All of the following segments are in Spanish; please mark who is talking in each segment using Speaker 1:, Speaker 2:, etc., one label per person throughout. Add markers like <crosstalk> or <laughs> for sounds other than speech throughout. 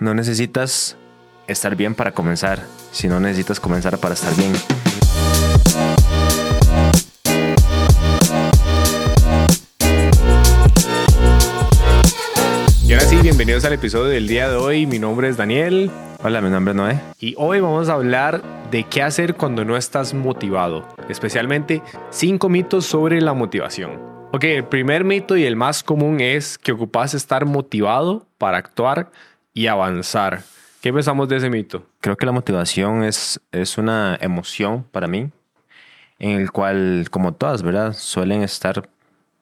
Speaker 1: No necesitas estar bien para comenzar, sino necesitas comenzar para estar bien.
Speaker 2: Y ahora sí, bienvenidos al episodio del día de hoy. Mi nombre es Daniel
Speaker 1: Hola, mi nombre es Noé.
Speaker 2: y hoy vamos a hablar de qué hacer cuando no estás motivado, especialmente cinco mitos sobre la motivación. Ok, el primer mito y el más común es que ocupas estar motivado para actuar y avanzar. ¿Qué pensamos de ese mito?
Speaker 1: Creo que la motivación es, es una emoción para mí, en el cual, como todas, ¿verdad? Suelen estar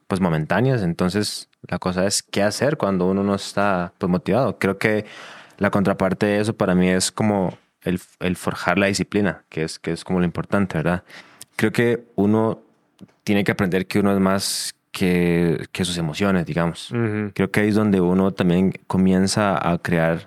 Speaker 1: pues momentáneas. Entonces, la cosa es qué hacer cuando uno no está pues, motivado. Creo que la contraparte de eso para mí es como el, el forjar la disciplina, que es, que es como lo importante, ¿verdad? Creo que uno tiene que aprender que uno es más que, que sus emociones, digamos. Creo que ahí es donde uno también comienza a crear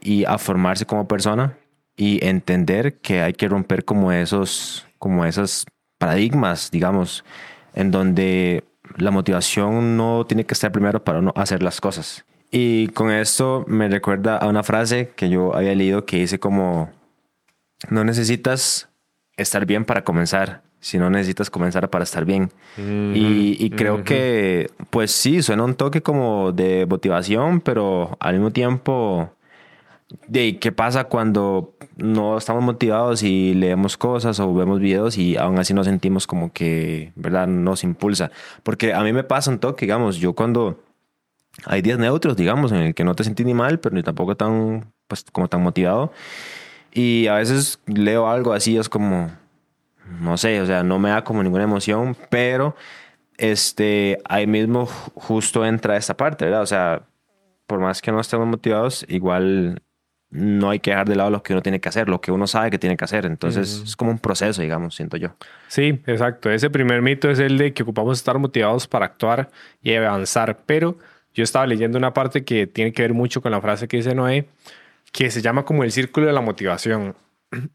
Speaker 1: y a formarse como persona y entender que hay que romper como esos, como esos paradigmas, digamos, en donde la motivación no tiene que estar primero para uno hacer las cosas. Y con esto me recuerda a una frase que yo había leído que dice como, no necesitas estar bien para comenzar, sino necesitas comenzar para estar bien. Y, y creo que, pues sí, suena un toque como de motivación, pero al mismo tiempo, de qué pasa cuando no estamos motivados y leemos cosas o vemos videos y aún así nos sentimos como que, ¿verdad? Nos impulsa. Porque a mí me pasa un toque, digamos, yo cuando hay días neutros, digamos, en el que no te sentís ni mal, pero ni tampoco tan, pues, como tan motivado. Y a veces leo algo así, es como, no sé, o sea, no me da como ninguna emoción, pero este, ahí mismo ju- justo entra esta parte, ¿verdad? O sea, por más que no estemos motivados, igual no hay que dejar de lado lo que uno tiene que hacer, lo que uno sabe que tiene que hacer. Entonces, es como un proceso, digamos, siento yo.
Speaker 2: Sí, exacto. Ese primer mito es el de que ocupamos estar motivados para actuar y avanzar. Pero yo estaba leyendo una parte que tiene que ver mucho con la frase que dice Noé, que se llama como el círculo de la motivación.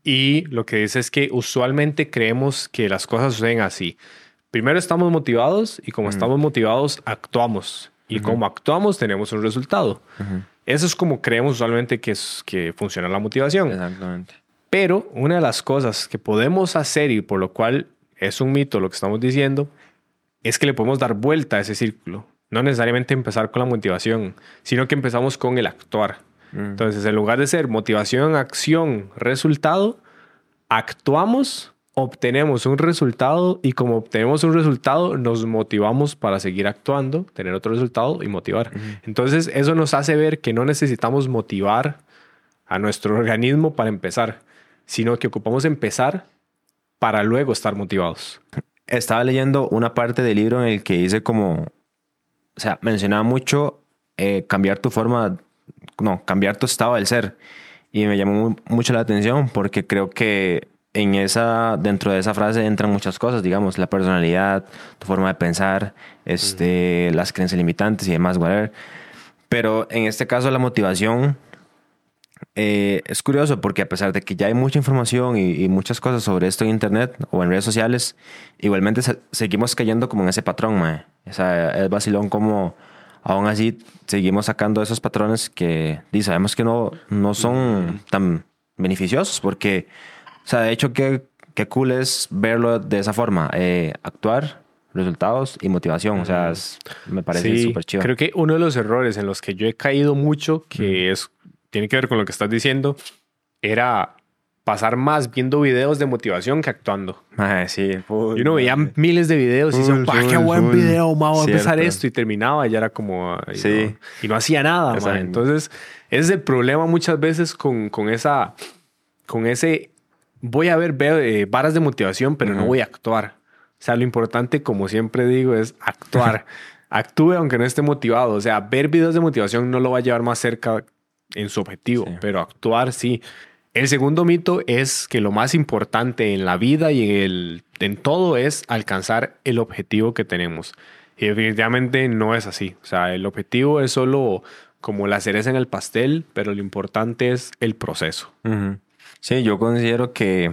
Speaker 2: Y lo que dice es que usualmente creemos que las cosas suceden así. Primero estamos motivados y como estamos motivados, actuamos. Y como actuamos, tenemos un resultado. Eso es como creemos usualmente que, es, que funciona la motivación.
Speaker 1: Exactamente.
Speaker 2: Pero una de las cosas que podemos hacer y por lo cual es un mito lo que estamos diciendo, es que le podemos dar vuelta a ese círculo. No necesariamente empezar con la motivación, sino que empezamos con el actuar. Entonces, en lugar de ser motivación, acción, resultado, actuamos, obtenemos un resultado y como obtenemos un resultado, nos motivamos para seguir actuando, tener otro resultado y motivar. Entonces, eso nos hace ver que no necesitamos motivar a nuestro <laughs> organismo para empezar, sino que ocupamos empezar para luego estar motivados.
Speaker 1: Estaba leyendo una parte del libro en el que dice como, o sea, mencionaba mucho eh, cambiar tu forma, no, cambiar tu estado del ser. Y me llamó mu- mucho la atención porque creo que en esa, dentro de esa frase entran muchas cosas, digamos, la personalidad, tu forma de pensar, este, las creencias limitantes y demás, whatever. Pero en este caso la motivación eh, es curioso porque a pesar de que ya hay mucha información y, y muchas cosas sobre esto en internet o en redes sociales, igualmente se- seguimos cayendo como en ese patrón, mae. O sea, es vacilón como aún así seguimos sacando esos patrones que di, sabemos que no, no son tan beneficiosos porque, o sea, de hecho, qué, qué cool es verlo de esa forma, eh, actuar, resultados y motivación, o sea, es- me parece
Speaker 2: Sí,
Speaker 1: súper chido.
Speaker 2: creo que uno de los errores en los que yo he caído mucho, que es tiene que ver con lo que estás diciendo, era pasar más viendo videos de motivación que actuando.
Speaker 1: Sí,
Speaker 2: Y uno veía miles de videos y decía, "Pa, qué buen
Speaker 1: full".
Speaker 2: video, ma, voy a empezar esto. Y terminaba y ya era como...
Speaker 1: Sí.
Speaker 2: no. Y no hacía nada, ma. Entonces, ese es el problema muchas veces con, con esa... Con ese... Voy a ver veo, eh, varas de motivación, pero no voy a actuar. O sea, lo importante, como siempre digo, es actuar. <laughs> Actúe aunque no esté motivado. O sea, ver videos de motivación no lo va a llevar más cerca en su objetivo,
Speaker 1: Sí.
Speaker 2: pero actuar sí. El segundo mito es que lo más importante en la vida y en, el, en todo es alcanzar el objetivo que tenemos. Y definitivamente no es así. O sea, el objetivo es solo como la cereza en el pastel, pero lo importante es el proceso.
Speaker 1: Ujú. Sí, yo considero que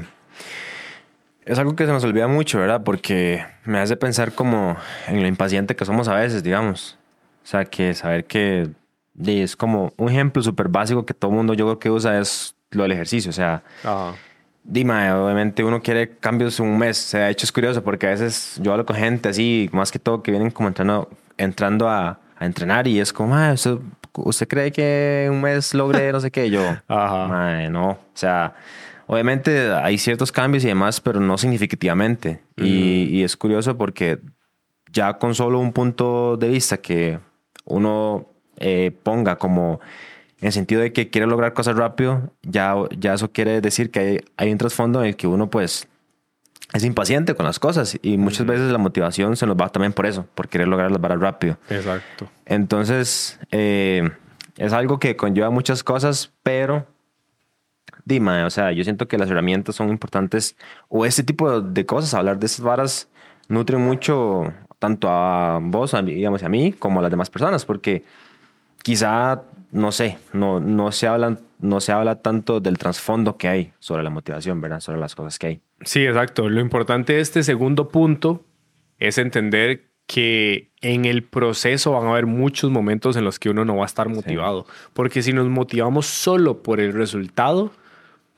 Speaker 1: es algo que se nos olvida mucho, ¿verdad? Porque me hace pensar como en lo impaciente que somos a veces, digamos. O sea, que saber que es como un ejemplo súper básico que todo mundo yo creo que usa es lo del ejercicio. O sea,
Speaker 2: Ajá.
Speaker 1: Dime, obviamente uno quiere cambios en un mes. O sea, de hecho es curioso porque a veces yo hablo con gente así, más que todo que vienen como entrando, entrando a, a entrenar y es como, "Mae, ¿usted, ¿usted cree que un mes logre no sé qué? Yo, <laughs>
Speaker 2: Ajá.
Speaker 1: "Mae, no. O sea, obviamente hay ciertos cambios y demás, pero no significativamente. y, y es curioso porque ya con solo un punto de vista que uno eh, ponga como en el sentido de que quiere lograr cosas rápido, ya, ya eso quiere decir que hay, hay un trasfondo en el que uno pues es impaciente con las cosas y muchas veces la motivación se nos va también por eso, por querer lograr las varas rápido.
Speaker 2: Exacto.
Speaker 1: Entonces, eh, es algo que conlleva muchas cosas, pero Dima, o sea, yo siento que las herramientas son importantes o este tipo de cosas, hablar de esas varas nutren mucho tanto a vos, a digamos, a mí, como a las demás personas, porque quizá, no sé, no, no, se hablan, no se habla tanto del trasfondo que hay sobre la motivación, ¿verdad? Sobre las cosas que hay.
Speaker 2: Sí, exacto. Lo importante de este segundo punto es entender que en el proceso van a haber muchos momentos en los que uno no va a estar motivado. Porque si nos motivamos solo por el resultado,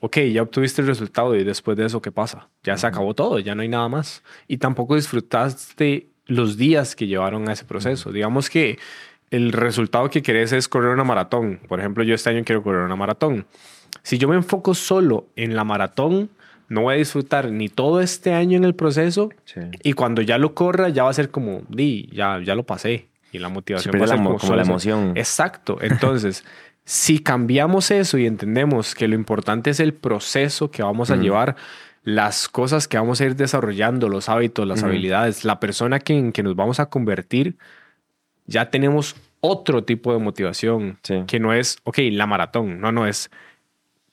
Speaker 2: ok, ya obtuviste el resultado y después de eso, ¿qué pasa? Ya se acabó todo, ya no hay nada más. Y tampoco disfrutaste los días que llevaron a ese proceso. Digamos que el resultado que querés es correr una maratón. Por ejemplo, yo este año quiero correr una maratón. Si yo me enfoco solo en la maratón, no voy a disfrutar ni todo este año en el proceso
Speaker 1: Sí.
Speaker 2: y cuando ya lo corra ya va a ser como, di, ya, ya lo pasé y la motivación
Speaker 1: Se
Speaker 2: va a
Speaker 1: pierde
Speaker 2: ser
Speaker 1: la mo-
Speaker 2: como,
Speaker 1: como la emoción.
Speaker 2: Exacto. <laughs> Entonces, si cambiamos eso y entendemos que lo importante es el proceso que vamos a llevar, las cosas que vamos a ir desarrollando, los hábitos, las habilidades, la persona que, en que nos vamos a convertir, ya tenemos otro tipo de motivación
Speaker 1: Sí.
Speaker 2: que no es, ok, la maratón, no, no es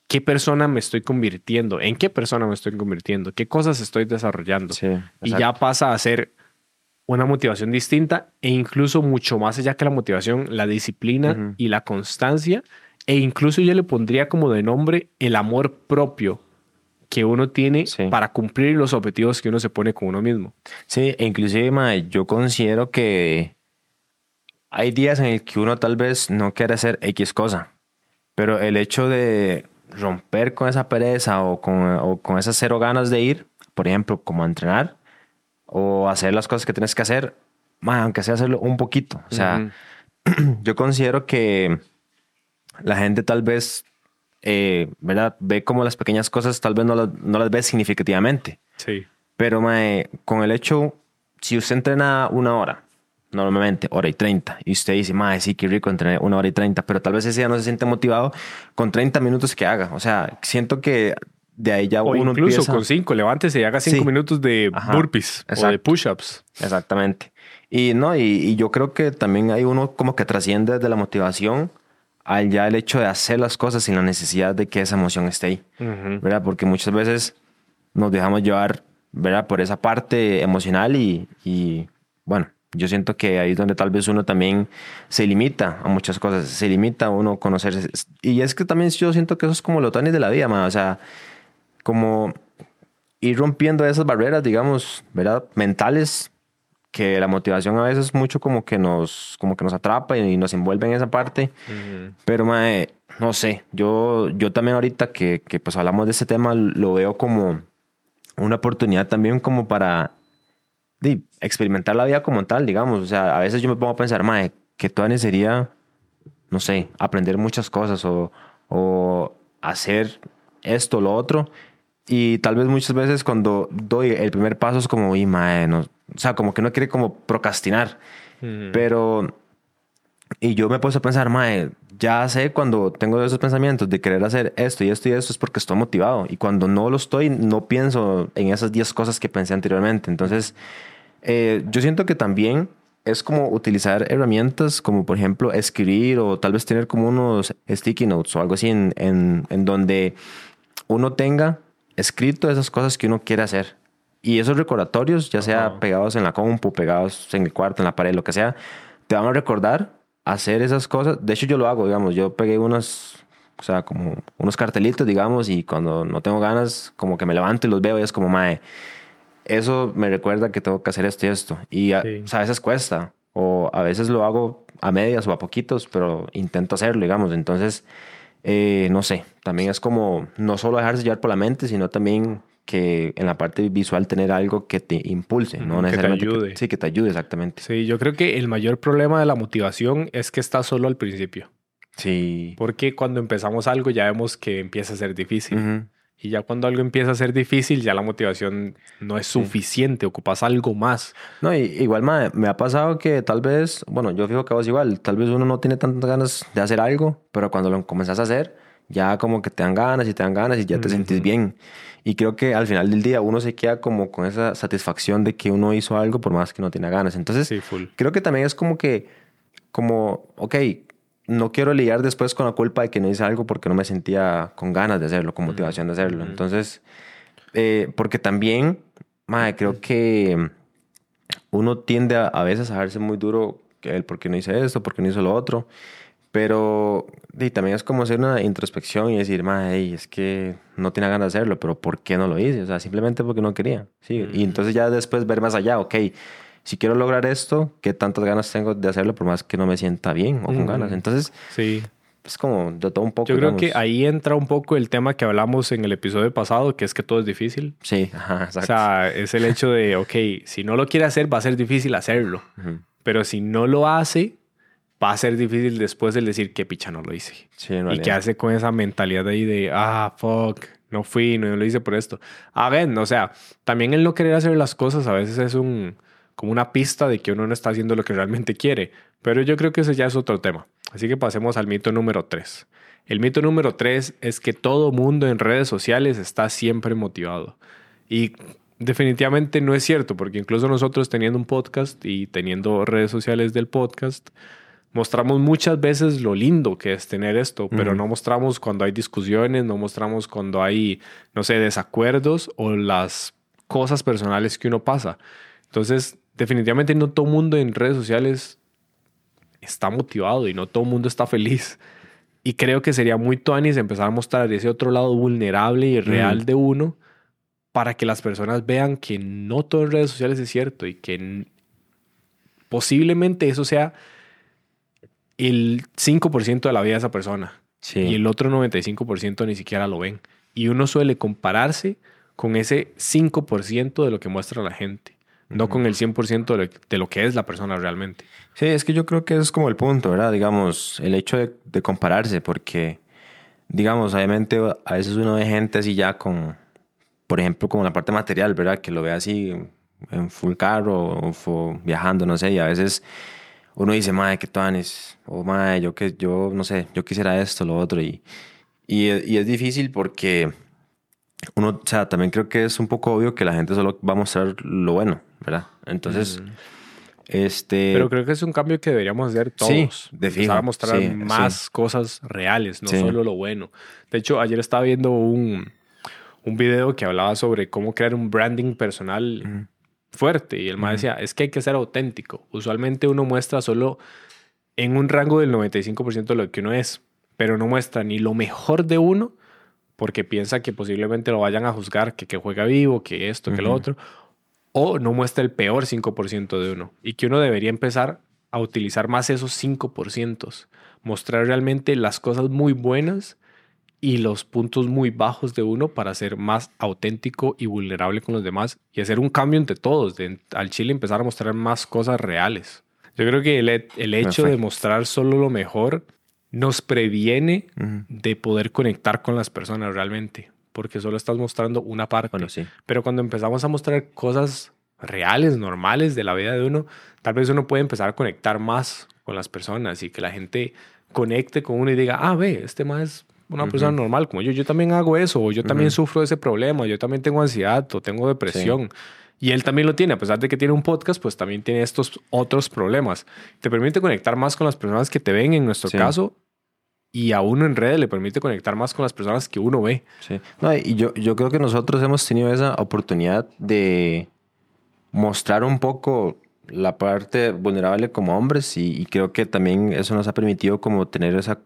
Speaker 2: qué persona me estoy convirtiendo, en qué persona me estoy convirtiendo, qué cosas estoy desarrollando.
Speaker 1: Sí,
Speaker 2: y ya pasa a ser una motivación distinta e incluso mucho más allá que la motivación, la disciplina y la constancia. E incluso yo le pondría como de nombre el amor propio que uno tiene
Speaker 1: Sí.
Speaker 2: para cumplir los objetivos que uno se pone con uno mismo.
Speaker 1: Sí, e inclusive mae, yo considero que hay días en el que uno tal vez no quiere hacer X cosa, pero el hecho de romper con esa pereza o con, o con esas cero ganas de ir, por ejemplo, como a entrenar o hacer las cosas que tienes que hacer, mae, aunque sea hacerlo un poquito. O sea, <clears throat> yo considero que la gente tal vez, eh, ¿verdad? Ve como las pequeñas cosas, tal vez no las, no las ve significativamente.
Speaker 2: Sí.
Speaker 1: Pero mae, con el hecho, si usted entrena una hora, normalmente hora y treinta, y usted dice, mae, sí, qué rico entrené una hora y treinta, pero tal vez ese día no se siente motivado con 30 minutos que haga. O sea, siento que de ahí ya
Speaker 2: O
Speaker 1: uno
Speaker 2: incluso
Speaker 1: empieza...
Speaker 2: con cinco, levántese y haga cinco
Speaker 1: Sí.
Speaker 2: minutos de
Speaker 1: Ajá.
Speaker 2: burpees o de
Speaker 1: Exacto.
Speaker 2: push-ups.
Speaker 1: Exactamente. Y no, y, y yo creo que también hay uno como que trasciende de la motivación al ya el hecho de hacer las cosas sin la necesidad de que esa emoción esté ahí.
Speaker 2: Ujú.
Speaker 1: ¿verdad? Porque muchas veces nos dejamos llevar, ¿verdad? Por esa parte emocional y, y, bueno, yo siento que ahí es donde tal vez uno también se limita a muchas cosas, se limita a uno conocer. Y es que también yo siento que eso es como lo tanis de la vida, man. o sea, como ir rompiendo esas barreras, digamos, ¿verdad? Mentales, que la motivación a veces mucho como que nos, como que nos atrapa y nos envuelve en esa parte.
Speaker 2: Ujú.
Speaker 1: Pero, mae, no sé, yo, yo también ahorita que, que pues hablamos de este tema, lo veo como una oportunidad también como para di, experimentar la vida como tal, digamos. O sea, a veces yo me pongo a pensar, mae, que todavía sería, no sé, aprender muchas cosas o, o hacer esto, lo otro. Y tal vez muchas veces cuando doy el primer paso es como, y mae, no, o sea, como que no quiere como procrastinar. Pero, y yo me puse a pensar, mae, ya sé cuando tengo esos pensamientos de querer hacer esto y esto y esto es porque estoy motivado. Y cuando no lo estoy, no pienso en esas 10 cosas que pensé anteriormente. Entonces, eh, yo siento que también es como utilizar herramientas como, por ejemplo, escribir o tal vez tener como unos sticky notes o algo así en, en, en donde uno tenga escrito esas cosas que uno quiere hacer. Y esos recordatorios, ya sea
Speaker 2: Ajá.
Speaker 1: pegados en la compu, pegados en el cuarto, en la pared, lo que sea, te van a recordar hacer esas cosas. De hecho, yo lo hago, digamos, yo pegué unos, o sea, como unos cartelitos, digamos, y cuando no tengo ganas, como que me levanto y los veo y es como, mae, eso me recuerda que tengo que hacer esto y esto. Y a,
Speaker 2: Sí.
Speaker 1: o sea, a veces cuesta, O a veces lo hago a medias o a poquitos, pero intento hacerlo, digamos. Entonces, eh, no sé, también es como no solo dejarse llevar por la mente, sino también que en la parte visual tener algo que te impulse, no necesariamente.
Speaker 2: Que te ayude.
Speaker 1: sí, que te ayude, exactamente.
Speaker 2: Sí, yo creo que el mayor problema de la motivación es que está solo al principio.
Speaker 1: Sí.
Speaker 2: Porque cuando empezamos algo ya vemos que empieza a ser difícil. Y ya cuando algo empieza a ser difícil, ya la motivación no es suficiente, ocupas algo más.
Speaker 1: No, y, igual me ha pasado que tal vez, bueno, yo fijo que vos igual, tal vez uno no tiene tantas ganas de hacer algo, pero cuando lo comenzás a hacer, ya como que te dan ganas y te dan ganas y ya te sentís bien. Y creo que al final del día uno se queda como con esa satisfacción de que uno hizo algo por más que no tenga ganas. Entonces,
Speaker 2: Sí,
Speaker 1: creo que también es como que, como, ok, no quiero lidiar después con la culpa de que no hice algo porque no me sentía con ganas de hacerlo, con motivación de hacerlo. Entonces, eh, porque también, madre, creo que uno tiende a, a veces a verse muy duro que el por qué no hice esto, por qué no hizo lo otro. Pero y también es como hacer una introspección y decir, madre, es que no tenía ganas de hacerlo, pero ¿por qué no lo hice? O sea, simplemente porque no quería. Sí. Y entonces ya después ver más allá, ok, si quiero lograr esto, ¿qué tantas ganas tengo de hacerlo por más que no me sienta bien o con ganas? Entonces,
Speaker 2: Sí.
Speaker 1: es como de todo un poco.
Speaker 2: Yo creo que ahí entra un poco el tema que hablamos en el episodio pasado, que es que todo es difícil.
Speaker 1: Sí, ajá, exacto.
Speaker 2: O sea, es el hecho de, ok, si no lo quiere hacer, va a ser difícil hacerlo. Pero si no lo hace, va a ser difícil después el decir que picha no lo hice.
Speaker 1: Sí, en
Speaker 2: y quedarse con esa mentalidad ahí de, ah, fuck, no fui, no lo hice por esto. A ver, o sea, también el no querer hacer las cosas a veces es un, como una pista de que uno no está haciendo lo que realmente quiere. Pero yo creo que ese ya es otro tema. Así que pasemos al mito número 3. El mito número 3 es que todo mundo en redes sociales está siempre motivado. Y definitivamente no es cierto, porque incluso nosotros teniendo un podcast y teniendo redes sociales del podcast, mostramos muchas veces lo lindo que es tener esto, pero
Speaker 1: Ujú.
Speaker 2: no mostramos cuando hay discusiones, no mostramos cuando hay, no sé, desacuerdos o las cosas personales que uno pasa. Entonces, definitivamente no todo mundo en redes sociales está motivado y no todo mundo está feliz. Y creo que sería muy tuanis empezar a mostrar ese otro lado vulnerable y real
Speaker 1: Ujú.
Speaker 2: de uno para que las personas vean que no todo en redes sociales es cierto y que posiblemente eso sea el 5% de la vida de esa persona
Speaker 1: Sí.
Speaker 2: y el otro 95% ni siquiera lo ven. Y uno suele compararse con ese 5% de lo que muestra la gente, no con el 100% de lo, que es la persona realmente.
Speaker 1: Sí, es que yo creo que es como el punto, ¿verdad? Digamos, el hecho de, de compararse, porque, digamos, obviamente a veces uno ve gente así ya con, por ejemplo, como la parte material, ¿verdad? Que lo ve así en full carro o fu- viajando, no sé, y a veces uno dice, madre, qué tanes, o madre, yo que, yo, no sé, yo quisiera esto, lo otro, y, y, y es difícil porque uno, o sea, también creo que es un poco obvio que la gente solo va a mostrar lo bueno, ¿verdad? Entonces, este...
Speaker 2: Pero creo que es un cambio que deberíamos hacer
Speaker 1: Sí,
Speaker 2: todos.
Speaker 1: de
Speaker 2: Empezar
Speaker 1: fijo,
Speaker 2: a mostrar
Speaker 1: sí,
Speaker 2: más cosas reales, no
Speaker 1: Sí.
Speaker 2: solo lo bueno. De hecho, ayer estaba viendo un, un video que hablaba sobre cómo crear un branding personal fuerte. Y el más decía, es que hay que ser auténtico. Usualmente uno muestra solo en un rango del 95% de lo que uno es, pero no muestra ni lo mejor de uno porque piensa que posiblemente lo vayan a juzgar, que, que juega vivo, que esto, que lo
Speaker 1: Ujú.
Speaker 2: otro, o no muestra el peor 5% de uno. Y que uno debería empezar a utilizar más esos 5%, mostrar realmente las cosas muy buenas y los puntos muy bajos de uno para ser más auténtico y vulnerable con los demás y hacer un cambio entre todos, de al Chile empezar a mostrar más cosas reales. Yo creo que el, el hecho de
Speaker 1: Perfecto.
Speaker 2: mostrar solo lo mejor nos previene
Speaker 1: Ujú.
Speaker 2: de poder conectar con las personas realmente, porque solo estás mostrando una parte.
Speaker 1: Bueno, sí.
Speaker 2: Pero cuando empezamos a mostrar cosas reales, normales de la vida de uno, tal vez uno puede empezar a conectar más con las personas y que la gente conecte con uno y diga, ah, ve, este más una
Speaker 1: Ujú.
Speaker 2: persona normal como yo, yo también hago eso, o yo también
Speaker 1: Ujú.
Speaker 2: sufro de ese problema, yo también tengo ansiedad o tengo depresión. Y él también lo tiene, a pesar de que tiene un podcast, pues también tiene estos otros problemas. Te permite conectar más con las personas que te ven, en nuestro
Speaker 1: Sí.
Speaker 2: caso, y a uno en redes le permite conectar más con las personas que uno ve.
Speaker 1: Sí. No, y yo, yo creo que nosotros hemos tenido esa oportunidad de mostrar un poco la parte vulnerable como hombres y, y creo que también eso nos ha permitido como tener esa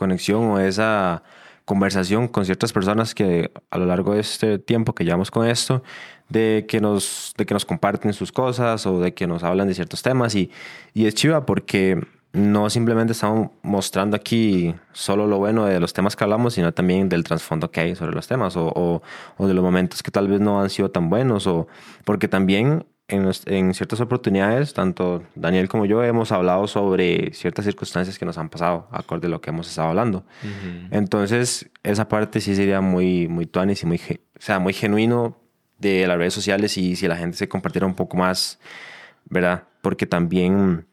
Speaker 1: conexión o esa conversación con ciertas personas que a lo largo de este tiempo que llevamos con esto, de que nos, de que nos comparten sus cosas o de que nos hablan de ciertos temas. Y, y es chiva porque no simplemente estamos mostrando aquí solo lo bueno de los temas que hablamos, sino también del trasfondo que hay sobre los temas o, o, o, de los momentos que tal vez no han sido tan buenos o porque también en, en, ciertas oportunidades, tanto Daniel como yo hemos hablado sobre ciertas circunstancias que nos han pasado, acorde a lo que hemos estado hablando. Uh -huh. Entonces, esa parte sí sería muy, muy tuanis y muy, o sea, muy genuino de las redes sociales y si la gente se compartiera un poco más, ¿verdad? Porque también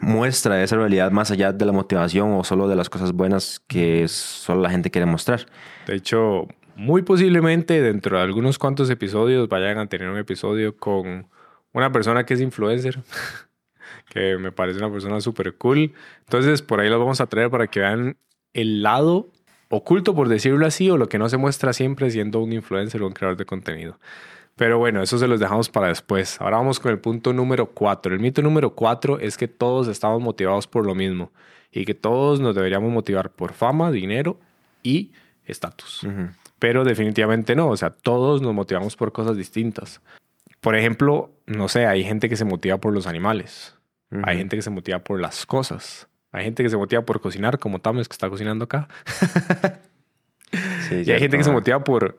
Speaker 1: muestra esa realidad más allá de la motivación o solo de las cosas buenas que solo la gente quiere mostrar.
Speaker 2: De hecho, muy posiblemente dentro de algunos cuantos episodios vayan a tener un episodio con una persona que es influencer, <laughs> que me parece una persona súper cool. Entonces, por ahí los vamos a traer para que vean el lado oculto, por decirlo así, o lo que no se muestra siempre siendo un influencer o un creador de contenido. Pero bueno, eso se los dejamos para después. Ahora vamos con el punto número cuatro. El mito número cuatro es que todos estamos motivados por lo mismo y que todos nos deberíamos motivar por fama, dinero y estatus. Uh -huh. Pero definitivamente no, o sea, todos nos motivamos por cosas distintas. Por ejemplo, no sé, hay gente que se motiva por los animales, uh -huh. hay gente que se motiva por las cosas, hay gente que se motiva por cocinar, como Tames que está cocinando acá. sí, <laughs> y hay gente que se motiva por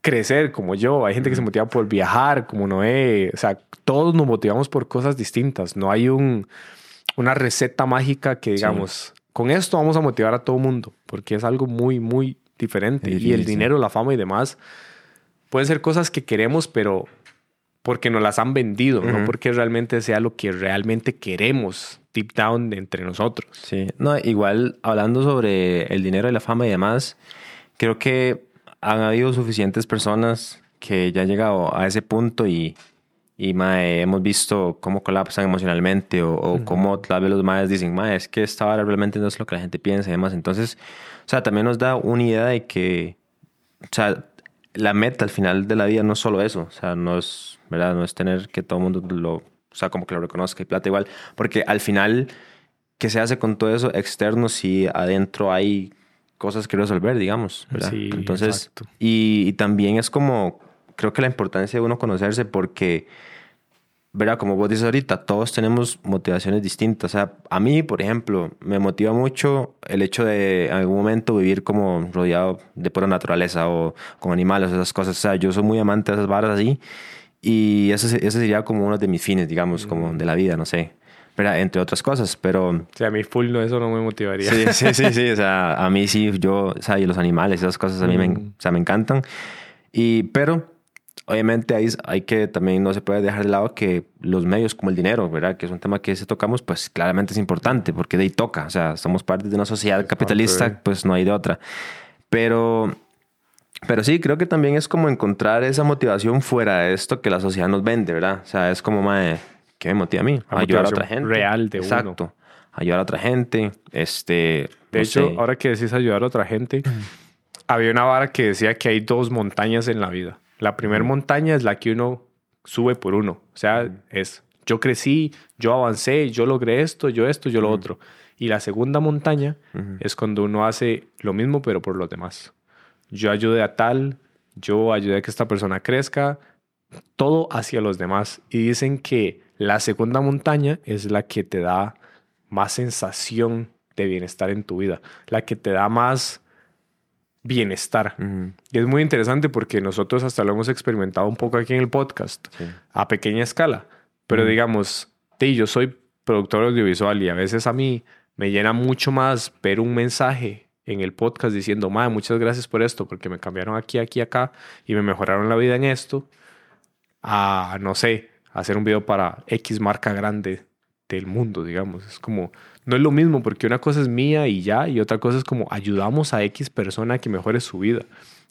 Speaker 2: crecer como yo, hay gente que se motiva por viajar como Noé, o sea, todos nos motivamos por cosas distintas, no hay un, una receta mágica que digamos, sí. con esto vamos a motivar a todo mundo, porque es algo muy, muy diferente y el sí. dinero, la fama y demás pueden ser cosas que queremos, pero porque nos las han vendido, uh -huh. no porque realmente sea lo que realmente queremos deep down entre nosotros.
Speaker 1: Sí, no, igual hablando sobre el dinero y la fama y demás, creo que han habido suficientes personas que ya han llegado a ese punto y, y mae, hemos visto cómo colapsan emocionalmente o, o uh -huh. cómo tal vez los maes dicen, mae, es que esta hora realmente no es lo que la gente piensa y demás. Entonces, o sea, también nos da una idea de que, o sea, la meta al final de la vida no es solo eso, o sea, no es, ¿verdad? No es tener que todo el mundo lo, o sea, como que lo reconozca y plata igual, porque al final, ¿qué se hace con todo eso externo si adentro hay cosas que resolver, digamos, ¿verdad?
Speaker 2: Sí,
Speaker 1: Entonces, y, y, también es como, creo que la importancia de uno conocerse porque, ¿verdad? Como vos dices ahorita, todos tenemos motivaciones distintas. O sea, a mí, por ejemplo, me motiva mucho el hecho de en algún momento vivir como rodeado de pura naturaleza o con animales, esas cosas. O sea, yo soy muy amante de esas barras así y ese, ese sería como uno de mis fines, digamos, mm. como de la vida, no sé. ¿verdad? entre otras cosas, pero...
Speaker 2: O sea, a mí full no, eso no me motivaría.
Speaker 1: Sí, sí, sí, sí, o sea, <laughs> a mí sí, yo, o sea, y los animales, esas cosas a mí mm. me, o sea, me encantan. Y, pero, obviamente hay, hay que, también no se puede dejar de lado que los medios como el dinero, ¿verdad? Que es un tema que si tocamos, pues claramente es importante, porque de ahí toca, o sea, somos parte de una sociedad capitalista, pues no hay de otra. Pero... Pero sí, creo que también es como encontrar esa motivación fuera de esto que la sociedad nos vende, ¿verdad? O sea, es como, ¿qué me motiva a mí?
Speaker 2: Ayudar a otra gente. Real de
Speaker 1: Exacto.
Speaker 2: Uno.
Speaker 1: Ayudar a otra gente. Este,
Speaker 2: de no hecho, sé. ahora que decís ayudar a otra gente, había una vara que decía que hay dos montañas en la vida. La primera montaña es la que uno sube por uno. O sea, es yo crecí, yo avancé, yo logré esto, yo esto, yo lo otro. Y la segunda montaña es cuando uno hace lo mismo, pero por los demás. Yo ayudé a tal, yo ayudé a que esta persona crezca, todo hacia los demás. Y dicen que la segunda montaña es la que te da más sensación de bienestar en tu vida, la que te da más bienestar. Uh -huh. Y es muy interesante porque nosotros hasta lo hemos experimentado un poco aquí en el podcast, sí. a pequeña escala. Pero uh -huh. digamos, sí, yo soy productor audiovisual y a veces a mí me llena mucho más ver un mensaje en el podcast diciendo, madre, muchas gracias por esto, porque me cambiaron aquí, aquí, acá y me mejoraron la vida en esto, a, no sé, hacer un video para X marca grande del mundo, digamos. Es como, no es lo mismo porque una cosa es mía y ya, y otra cosa es como ayudamos a X persona a que mejore su vida.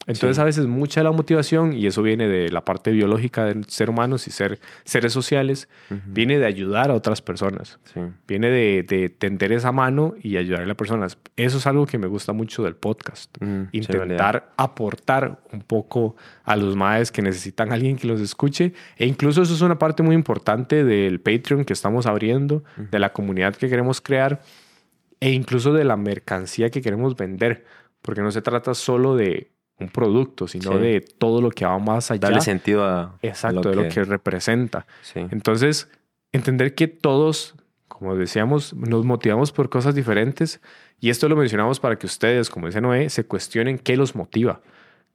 Speaker 2: Entonces sí. a veces mucha de la motivación, y eso viene de la parte biológica de ser humanos y ser seres sociales, uh -huh. viene de ayudar a otras personas. Sí. Viene de, de, tender esa mano y ayudar a las personas. Eso es algo que me gusta mucho del podcast. -huh. Intentar aportar un poco a los maes que necesitan a alguien que los escuche. E incluso eso es una parte muy importante del Patreon que estamos abriendo, uh -huh. de la comunidad que queremos crear e incluso de la mercancía que queremos vender porque no se trata solo de un producto, sino
Speaker 1: Sí.
Speaker 2: de todo lo que va más allá.
Speaker 1: Darle sentido a
Speaker 2: Exacto,
Speaker 1: lo
Speaker 2: de lo
Speaker 1: que-
Speaker 2: que representa.
Speaker 1: Sí.
Speaker 2: Entonces, entender que todos, como decíamos, nos motivamos por cosas diferentes y esto lo mencionamos para que ustedes, como dice Noé, se cuestionen qué los motiva,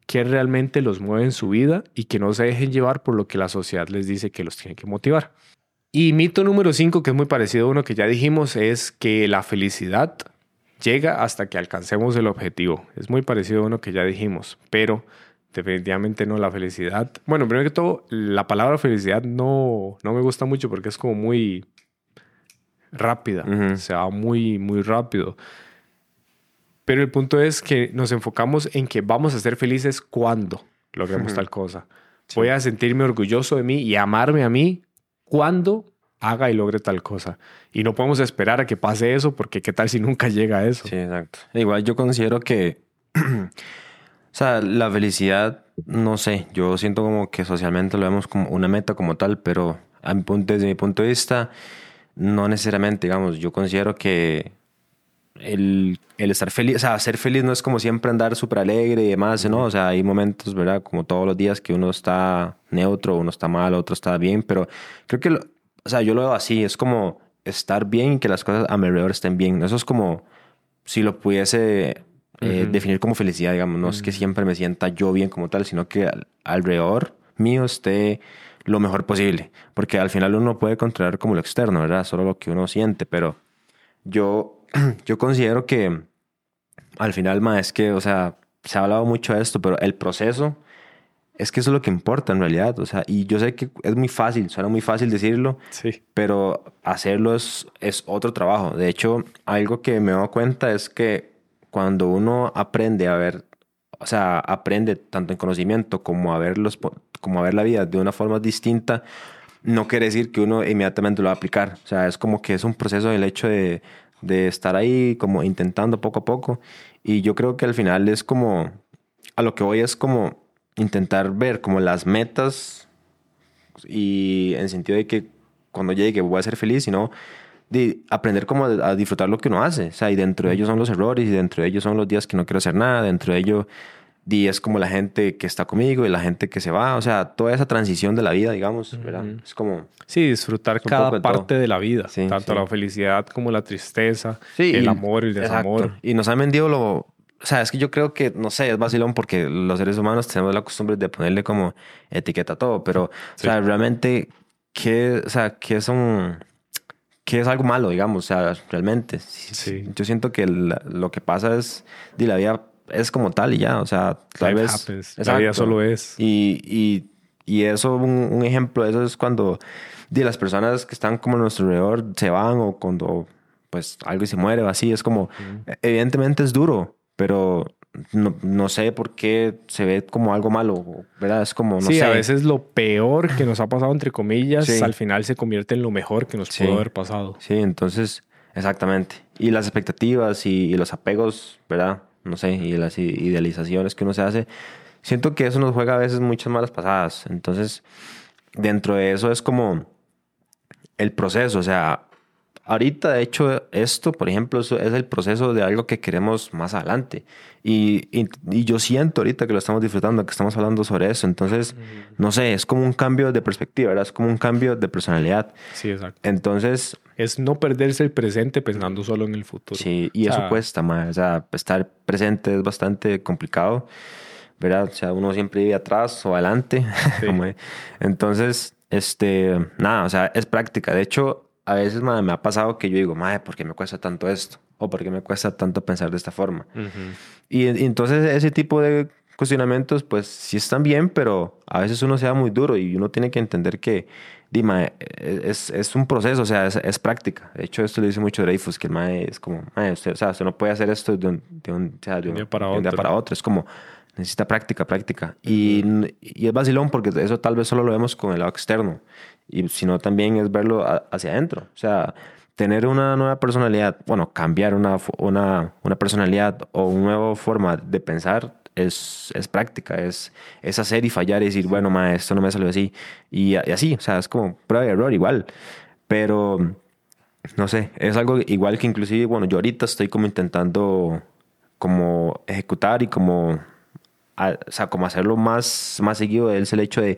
Speaker 2: qué realmente los mueve en su vida y que no se dejen llevar por lo que la sociedad les dice que los tiene que motivar. Y mito número 5, que es muy parecido a uno que ya dijimos, es que la felicidad llega hasta que alcancemos el objetivo. Es muy parecido a uno que ya dijimos, pero definitivamente no la felicidad. Bueno, primero que todo, la palabra felicidad no, no me gusta mucho porque es como muy rápida, se va muy, muy rápido. Pero el punto es que nos enfocamos en que vamos a ser felices cuando logremos tal cosa. Voy a sentirme orgulloso de mí y amarme a mí cuando haga y logre tal cosa. Y no podemos esperar a que pase eso porque qué tal si nunca llega a eso.
Speaker 1: Sí, exacto. Igual yo considero que, <clears throat> o sea, la felicidad, no sé, yo siento como que socialmente lo vemos como una meta como tal, pero desde mi punto de vista, no necesariamente, digamos, yo considero que el, el estar feliz, o sea, ser feliz no es como siempre andar súper alegre y demás, ¿no? O sea, hay momentos, ¿verdad? Como todos los días que uno está neutro, uno está mal, otro está bien, pero creo que, lo- o sea, yo lo veo así, es como estar bien y que las cosas a mi alrededor estén bien. Eso es como si lo pudiese eh, definir como felicidad, digamos, no es que siempre me sienta yo bien como tal, sino que al- alrededor mío esté lo mejor posible, porque al final uno puede controlar como lo externo, ¿verdad? Solo lo que uno siente, pero yo, <clears throat> yo considero que al final, más es que, o sea, se ha hablado mucho de esto, pero el proceso es que eso es lo que importa en realidad, o sea, y yo sé que es muy fácil, suena muy fácil decirlo,
Speaker 2: Sí.
Speaker 1: pero hacerlo es, es otro trabajo. De hecho, algo que me dado cuenta es que cuando uno aprende a ver, o sea, aprende tanto en conocimiento como a ver, los, como a ver la vida de una forma distinta, no quiere decir que uno inmediatamente lo va a aplicar. O sea, es como que es un proceso el hecho de, de estar ahí como intentando poco a poco. Y yo creo que al final es como, a lo que voy es como intentar ver como las metas y en sentido de que cuando llegue voy a ser feliz, sino de aprender como a a disfrutar lo que uno hace. O sea, y dentro de ellos son los errores y dentro de ellos son los días que no quiero hacer nada, dentro de ello di es como la gente que está conmigo y la gente que se va, o sea, toda esa transición de la vida, digamos, ¿verdad? Es como...
Speaker 2: Sí, disfrutar cada
Speaker 1: de todo.
Speaker 2: parte de la vida,
Speaker 1: Sí,
Speaker 2: tanto
Speaker 1: sí.
Speaker 2: la felicidad como la tristeza,
Speaker 1: Sí,
Speaker 2: el
Speaker 1: y-
Speaker 2: amor, el
Speaker 1: Exacto.
Speaker 2: desamor.
Speaker 1: Y nos han vendido lo... O sea, es que yo creo que, no sé, es vacilón porque los seres humanos tenemos la costumbre de ponerle como etiqueta a todo, pero, o sea, realmente, ¿qué, o sea, qué es un... ¿Qué es algo malo, digamos? O sea, realmente.
Speaker 2: Sí.
Speaker 1: Yo siento que la- lo que pasa es, di, la vida es como tal y ya, o sea, tal
Speaker 2: Life
Speaker 1: vez...
Speaker 2: happens. La vida solo es.
Speaker 1: Y, y, y eso, un, un ejemplo de eso es cuando de las personas que están como a nuestro alrededor se van o cuando pues algo se muere o así. Es como, evidentemente es duro, pero no, no sé por qué se ve como algo malo, ¿verdad? Es como, no
Speaker 2: sí,
Speaker 1: sé.
Speaker 2: a veces lo peor que nos ha pasado, entre comillas,
Speaker 1: Sí.
Speaker 2: al final se convierte en lo mejor que nos
Speaker 1: Sí.
Speaker 2: pudo haber pasado.
Speaker 1: Sí, entonces, exactamente. Y las expectativas y, y los apegos, ¿verdad? No sé, y las idealizaciones que uno se hace. Siento que eso nos juega a veces muchas malas pasadas. Entonces, dentro de eso es como el proceso. O sea, ahorita, de hecho, esto, por ejemplo, eso es el proceso de algo que queremos más adelante. Y, y, y yo siento ahorita que lo estamos disfrutando, que estamos hablando sobre eso. Entonces, no sé, es como un cambio de perspectiva, ¿verdad? Es como un cambio de personalidad.
Speaker 2: Sí, exacto.
Speaker 1: Entonces,
Speaker 2: Es no perderse el presente pensando solo en el futuro.
Speaker 1: Sí, y
Speaker 2: O
Speaker 1: eso
Speaker 2: sea,
Speaker 1: cuesta más. O sea, estar presente es bastante complicado, ¿verdad? O sea, uno siempre vive atrás o adelante. <laughs>
Speaker 2: Sí.
Speaker 1: Entonces, este, nada, o sea, es práctica. De hecho, a veces madre, me ha pasado que yo digo, madre, ¿por qué me cuesta tanto esto? O ¿por qué me cuesta tanto pensar de esta forma?
Speaker 2: ujú.
Speaker 1: Y, y entonces ese tipo de cuestionamientos, pues sí están bien, pero a veces uno se da muy duro y uno tiene que entender que, Dima, es, es un proceso, o sea, es, es práctica. De hecho, esto lo dice mucho Dreyfus, que el mae es como, mae, usted, o sea, usted no puede hacer esto de un, de un, o sea, de
Speaker 2: un día para
Speaker 1: de un día
Speaker 2: otro.
Speaker 1: para otro. Es como, necesita práctica, práctica. Y, y es vacilón porque eso tal vez solo lo vemos con el lado externo, y sino también es verlo a- hacia adentro. O sea, tener una nueva personalidad, bueno, cambiar una, una, una personalidad o una nueva forma de pensar es, es práctica, es, es hacer y fallar y decir, bueno, ma, esto no me salió así. Y, y así, o sea, es como prueba y error igual. Pero, no sé, es algo igual que inclusive, bueno, yo ahorita estoy como intentando como ejecutar y como, o sea, como hacerlo más, más seguido es el hecho de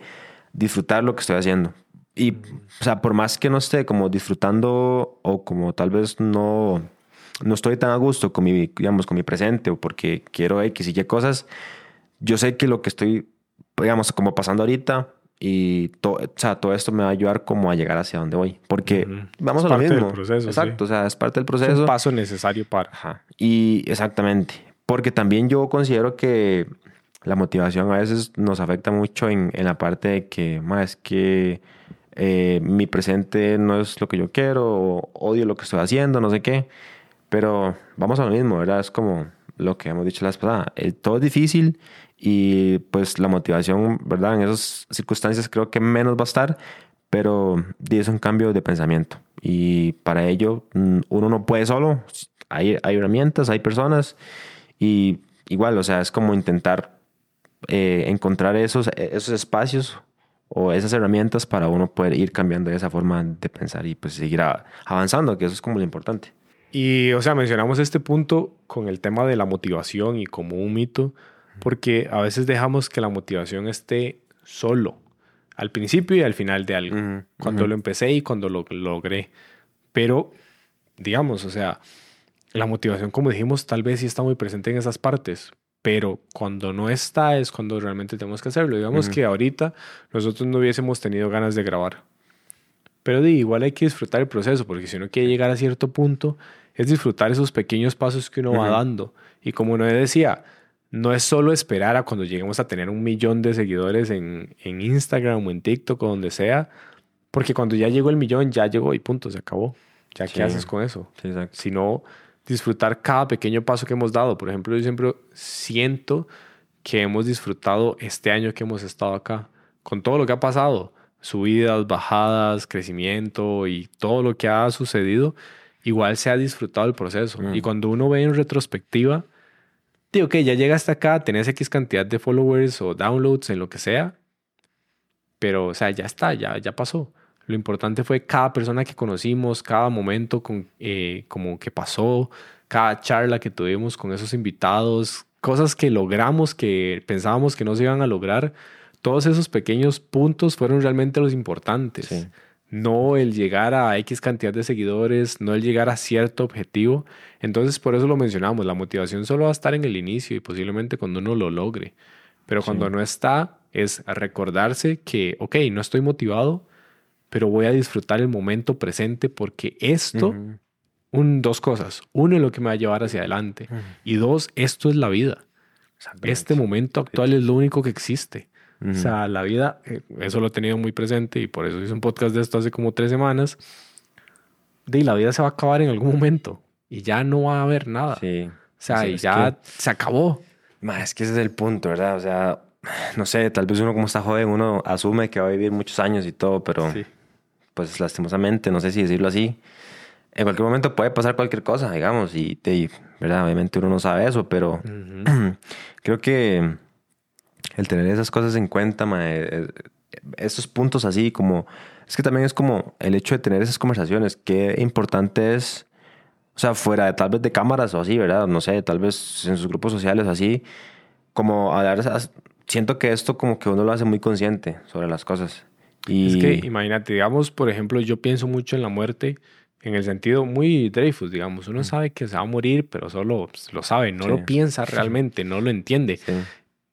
Speaker 1: disfrutar lo que estoy haciendo. Y, o sea, por más que no esté como disfrutando o como tal vez no, no estoy tan a gusto con mi, digamos, con mi presente o porque quiero X y Y cosas, yo sé que lo que estoy, digamos, como pasando ahorita y o sea, todo esto me va a ayudar como a llegar hacia donde voy. Porque vamos a lo mismo.
Speaker 2: proceso,
Speaker 1: Exacto, o sea, es parte del proceso.
Speaker 2: Es un paso necesario para.
Speaker 1: Ajá. Y exactamente. Porque también yo considero que la motivación a veces nos afecta mucho en, en la parte de que, más que eh, mi presente no es lo que yo quiero, odio lo que estoy haciendo, no sé qué. Pero vamos a lo mismo, ¿verdad? Es como lo que hemos dicho la pasada. Todo es difícil y pues la motivación, ¿verdad? En esas circunstancias creo que menos va a estar, pero es un cambio de pensamiento. Y para ello mm, uno no puede solo. Hay, hay herramientas, hay personas y igual, o sea, es como intentar eh, encontrar esos, esos espacios o esas herramientas para uno poder ir cambiando esa forma de pensar y pues seguir avanzando, que eso es como lo importante.
Speaker 2: Y, o sea, mencionamos este punto con el tema de la motivación y como un mito, porque a veces dejamos que la motivación esté solo, al principio y al final de algo, cuando lo empecé y cuando lo logré. Pero, digamos, o sea, la motivación, como dijimos, tal vez sí está muy presente en esas partes, pero cuando no está es cuando realmente tenemos que hacerlo. Digamos que ahorita nosotros no hubiésemos tenido ganas de grabar. Pero de igual hay que disfrutar el proceso, porque si uno quiere llegar a cierto punto, es disfrutar esos pequeños pasos que uno va dando. Y como uno decía, no es solo esperar a cuando lleguemos a tener un millón de seguidores en, en Instagram o en TikTok o donde sea, porque cuando ya llegó el millón, ya llegó y punto, se acabó. ¿Ya qué haces con eso?
Speaker 1: Sí,
Speaker 2: si no, disfrutar cada pequeño paso que hemos dado. Por ejemplo, yo siempre siento que hemos disfrutado este año que hemos estado acá, con todo lo que ha pasado, subidas, bajadas, crecimiento y todo lo que ha sucedido, igual se ha disfrutado el proceso. Y cuando uno ve en retrospectiva, digo que ya llegaste acá, tenés X cantidad de followers o downloads en lo que sea, pero o sea, ya está, ya, ya pasó. Lo importante fue cada persona que conocimos, cada momento con, eh, como que pasó, cada charla que tuvimos con esos invitados, cosas que logramos que pensábamos que no se iban a lograr. Todos esos pequeños puntos fueron realmente los importantes. No el llegar a X cantidad de seguidores, no el llegar a cierto objetivo. Entonces, por eso lo mencionamos. La motivación solo va a estar en el inicio y posiblemente cuando uno lo logre. Pero cuando no está, es recordarse que, ok, no estoy motivado, pero voy a disfrutar el momento presente porque esto, un, dos cosas. Uno es lo que me va a llevar hacia adelante y dos, esto es la vida. Este momento actual es lo único que existe. O sea, la vida, eh, eso lo he tenido muy presente y por eso hice un podcast de esto hace como tres semanas. De la vida se va a acabar en algún momento y ya no va a haber nada.
Speaker 1: Sí.
Speaker 2: O sea, y ya se acabó.
Speaker 1: es que ese es el punto, ¿verdad? O sea, <sighs> no sé, tal vez uno como está joven, uno asume que va a vivir muchos años y todo, pero sí pues lastimosamente, no sé si decirlo así, en cualquier momento puede pasar cualquier cosa, digamos, y, ¿verdad? Obviamente uno no sabe eso, pero <clears throat> creo que el tener esas cosas en cuenta, eh, esos puntos así como, es que también es como el hecho de tener esas conversaciones, qué importante es, o sea, fuera de tal vez de cámaras o así, ¿verdad? No sé, tal vez en sus grupos sociales así, como a dar, siento que esto como que uno lo hace muy consciente sobre las cosas.
Speaker 2: Es que imagínate, digamos, por ejemplo, yo pienso mucho en la muerte en el sentido muy Dreyfus, digamos. Uno sabe que se va a morir, pero solo pues, lo sabe, no lo piensa realmente, no lo entiende.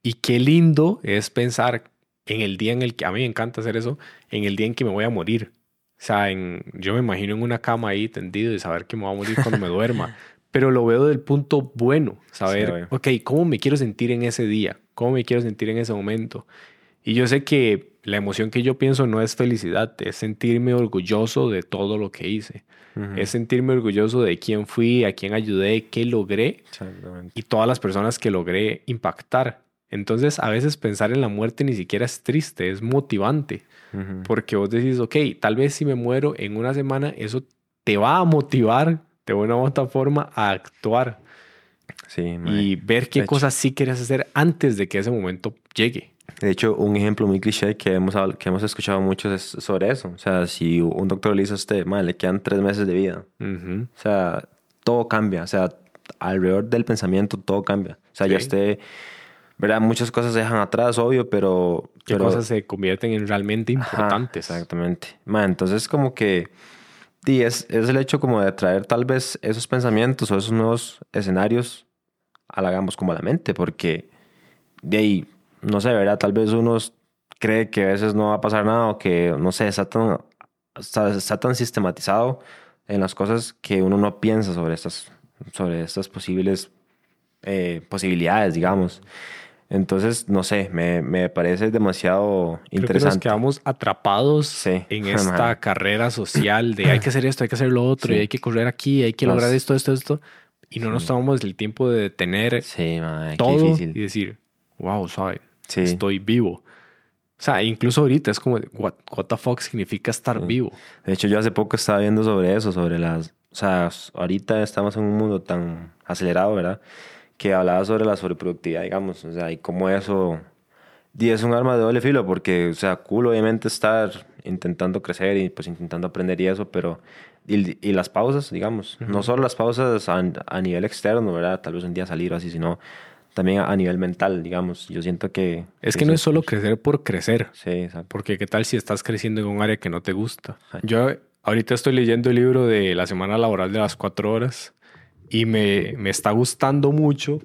Speaker 2: Y qué lindo es pensar en el día en el que, a mí me encanta hacer eso, en el día en que me voy a morir. O sea, en, yo me imagino en una cama ahí tendido y saber que me voy a morir cuando me duerma. <laughs> Pero lo veo del punto bueno, saber, ok, ¿cómo me quiero sentir en ese día? ¿Cómo me quiero sentir en ese momento? Y yo sé que la emoción que yo pienso no es felicidad, es sentirme orgulloso de todo lo que hice. Es sentirme orgulloso de quién fui, a quién ayudé, qué logré y todas las personas que logré impactar. Entonces, a veces pensar en la muerte ni siquiera es triste, es motivante. Porque vos decís, ok, tal vez si me muero en una semana, eso te va a motivar de una u otra forma a actuar.
Speaker 1: Sí,
Speaker 2: y ver qué cosas sí quieres hacer antes de que ese momento llegue.
Speaker 1: De hecho, un ejemplo muy cliché que hemos, que hemos escuchado mucho es sobre eso. O sea, si un doctor le dice a usted, le quedan tres meses de vida. O sea, todo cambia. O sea, alrededor del pensamiento todo cambia. O sea, ya
Speaker 2: Sí.
Speaker 1: esté, ¿verdad? Muchas cosas se dejan atrás, obvio, pero...
Speaker 2: ¿Qué
Speaker 1: pero-
Speaker 2: cosas se convierten en realmente
Speaker 1: Ajá,
Speaker 2: importantes?
Speaker 1: exactamente. Ma, entonces como que... Sí, es, es el hecho como de traer tal vez esos pensamientos o esos nuevos escenarios, halagamos como a la mente, porque de ahí, no sé, ¿verdad? Tal vez uno cree que a veces no va a pasar nada o que, no sé, está tan, está, está tan sistematizado en las cosas que uno no piensa sobre estas, sobre estas posibles eh, posibilidades, digamos. Entonces, no sé, me, me parece demasiado
Speaker 2: Creo que nos
Speaker 1: interesante.
Speaker 2: quedamos atrapados
Speaker 1: Sí.
Speaker 2: en <laughs> esta
Speaker 1: Ajá.
Speaker 2: carrera social de hay que hacer esto, hay que hacer lo otro,
Speaker 1: Sí.
Speaker 2: y hay que correr aquí, hay que lograr esto, esto, esto. Y no nos tomamos el tiempo de detener todo
Speaker 1: difícil.
Speaker 2: y decir, wow, ¿sabe?
Speaker 1: Sí.
Speaker 2: Estoy vivo. O sea, incluso ahorita es como, what, what the fuck significa estar
Speaker 1: Sí.
Speaker 2: vivo?
Speaker 1: De hecho, yo hace poco estaba viendo sobre eso, sobre las... O sea, ahorita estamos en un mundo tan acelerado, ¿verdad? Que hablaba sobre la sobreproductividad, digamos. O sea, y cómo eso... Y es un arma de doble filo, porque, o sea, cool obviamente estar intentando crecer y pues intentando aprender y eso, pero... Y, y las pausas, digamos. No solo las pausas a, a nivel externo, ¿verdad? Tal vez un día salir o así, sino también a, nivel mental, digamos. Yo siento que...
Speaker 2: Es que no es solo crecer por crecer.
Speaker 1: Sí, exacto.
Speaker 2: Porque qué tal si estás creciendo en un área que no te gusta. Yo ahorita estoy leyendo el libro de la semana laboral de las cuatro horas y me, me está gustando mucho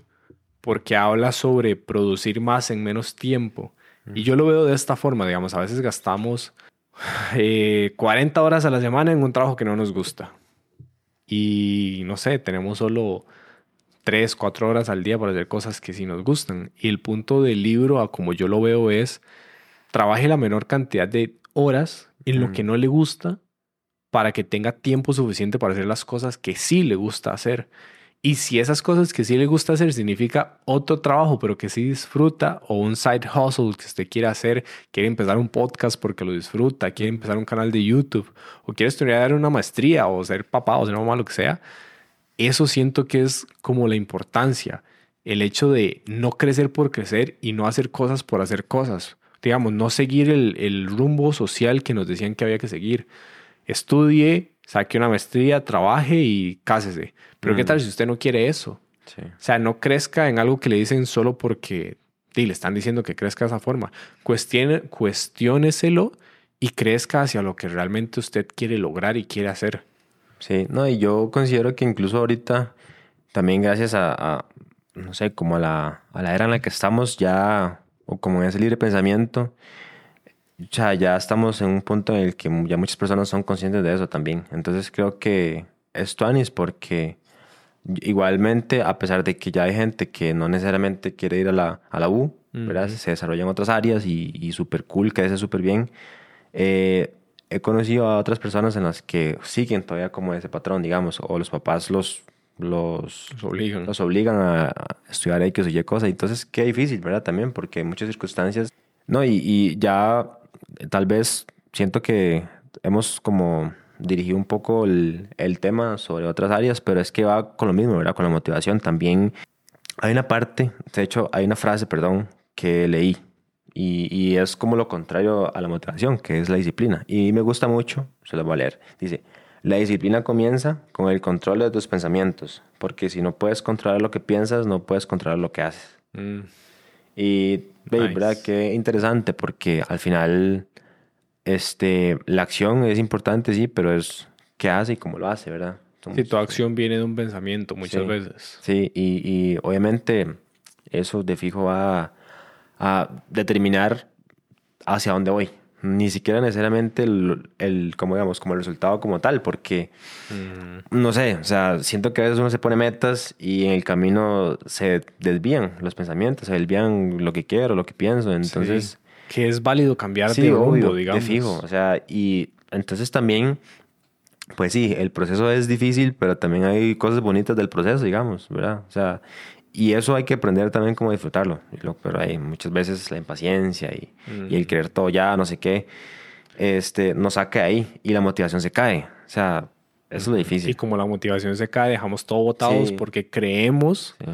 Speaker 2: porque habla sobre producir más en menos tiempo. Y yo lo veo de esta forma, digamos, a veces gastamos eh, 40 horas a la semana en un trabajo que no nos gusta. Y no sé, tenemos solo 3, 4 horas al día para hacer cosas que sí nos gustan. Y el punto del libro, a como yo lo veo, es trabaje la menor cantidad de horas en lo que no le gusta para que tenga tiempo suficiente para hacer las cosas que sí le gusta hacer. Y si esas cosas que sí le gusta hacer significa otro trabajo, pero que sí disfruta, o un side hustle que usted quiere hacer, quiere empezar un podcast porque lo disfruta, quiere empezar un canal de YouTube, o quiere estudiar una maestría, o ser papá, o ser mamá, lo que sea, eso siento que es como la importancia, el hecho de no crecer por crecer y no hacer cosas por hacer cosas. Digamos, no seguir el, el rumbo social que nos decían que había que seguir. Estudie, saque una maestría, trabaje y cásese. Pero ¿qué
Speaker 1: Mm.
Speaker 2: tal si usted no quiere eso?
Speaker 1: Sí.
Speaker 2: O sea, no crezca en algo que le dicen solo porque sí, le están diciendo que crezca de esa forma. Cuestione, cuestióneselo y crezca hacia lo que realmente usted quiere lograr y quiere hacer.
Speaker 1: Sí, no, y yo considero que incluso ahorita, también gracias a, a, no sé, como a la, a la era en la que estamos ya, o como en ese libre pensamiento, sea, ya estamos en un punto en el que ya muchas personas son conscientes de eso también. Entonces creo que es tuanis porque igualmente, a pesar de que ya hay gente que no necesariamente quiere ir a la, a la U, ¿verdad?
Speaker 2: Ujú.
Speaker 1: Se desarrolla en otras áreas y, y súper cool, que es súper bien. Eh, he conocido a otras personas en las que siguen todavía como ese patrón, digamos, o los papás los, los,
Speaker 2: Los obligan.
Speaker 1: los obligan a estudiar X o Y cosas. Entonces, qué difícil, ¿verdad? También, porque hay muchas circunstancias. No, y, y ya eh, tal vez siento que hemos como dirigido un poco el, el tema sobre otras áreas, pero es que va con lo mismo, ¿verdad? Con la motivación. También hay una parte, de hecho, hay una frase, perdón, que leí. Y, y es como lo contrario a la motivación, que es la disciplina. Y me gusta mucho, se lo voy a leer. Dice, la disciplina comienza con el control de tus pensamientos, porque si no puedes controlar lo que piensas, no puedes controlar lo que haces.
Speaker 2: Mm,
Speaker 1: Y, ve,
Speaker 2: Nice.
Speaker 1: ¿verdad? Qué interesante, porque al final, este, la acción es importante, sí, pero es qué hace y cómo lo hace, ¿verdad?
Speaker 2: Sí, toda acción viene de un pensamiento muchas
Speaker 1: Sí.
Speaker 2: veces.
Speaker 1: Sí, y, y obviamente eso de fijo va a, determinar hacia dónde voy. Ni siquiera necesariamente el, el, como digamos, como el resultado como tal, porque
Speaker 2: Mm,
Speaker 1: no sé, o sea, siento que a veces uno se pone metas y en el camino se desvían los pensamientos, se desvían lo que quiero, lo que pienso, entonces...
Speaker 2: sí. que es válido cambiar
Speaker 1: Sí,
Speaker 2: de
Speaker 1: obvio,
Speaker 2: digamos.
Speaker 1: de fijo, o sea, y entonces también, pues sí, el proceso es difícil, pero también hay cosas bonitas del proceso, digamos, ¿verdad? O sea, y eso hay que aprender también cómo disfrutarlo, y lo- pero hay muchas veces la impaciencia y, y el querer todo ya, no sé qué, este, nos saca de ahí y la motivación se cae, o sea, eso es lo
Speaker 2: Y
Speaker 1: difícil.
Speaker 2: como la motivación se cae, dejamos todo botados
Speaker 1: Sí.
Speaker 2: porque creemos
Speaker 1: Sí.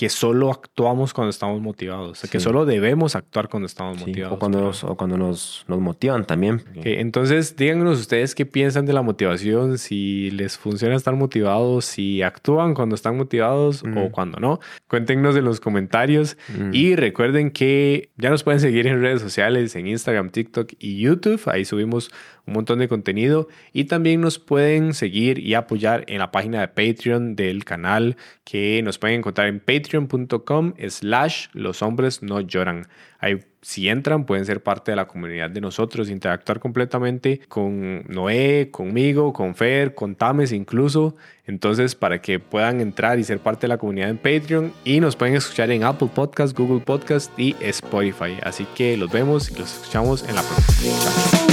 Speaker 2: Que solo actuamos cuando estamos motivados, o sea, que
Speaker 1: Sí.
Speaker 2: solo debemos actuar cuando estamos
Speaker 1: Sí,
Speaker 2: motivados.
Speaker 1: o cuando, nos, o cuando nos, nos motivan también.
Speaker 2: Ok, entonces, díganos ustedes qué piensan de la motivación, si les funciona estar motivados, si actúan cuando están motivados
Speaker 1: Mm.
Speaker 2: o cuando no. Cuéntenos en los comentarios
Speaker 1: Mm.
Speaker 2: y recuerden que ya nos pueden seguir en redes sociales, en Instagram, TikTok y YouTube. Ahí subimos un montón de contenido y también nos pueden seguir y apoyar en la página de Patreon del canal que nos pueden encontrar en patreon.com slash los hombres no lloran. Ahí si entran pueden ser parte de la comunidad de nosotros, interactuar completamente con Noé, conmigo, con Fer, con Tames incluso. Entonces para que puedan entrar y ser parte de la comunidad en Patreon y nos pueden escuchar en Apple Podcast, Google Podcast y Spotify. Así que los vemos y los escuchamos en la próxima.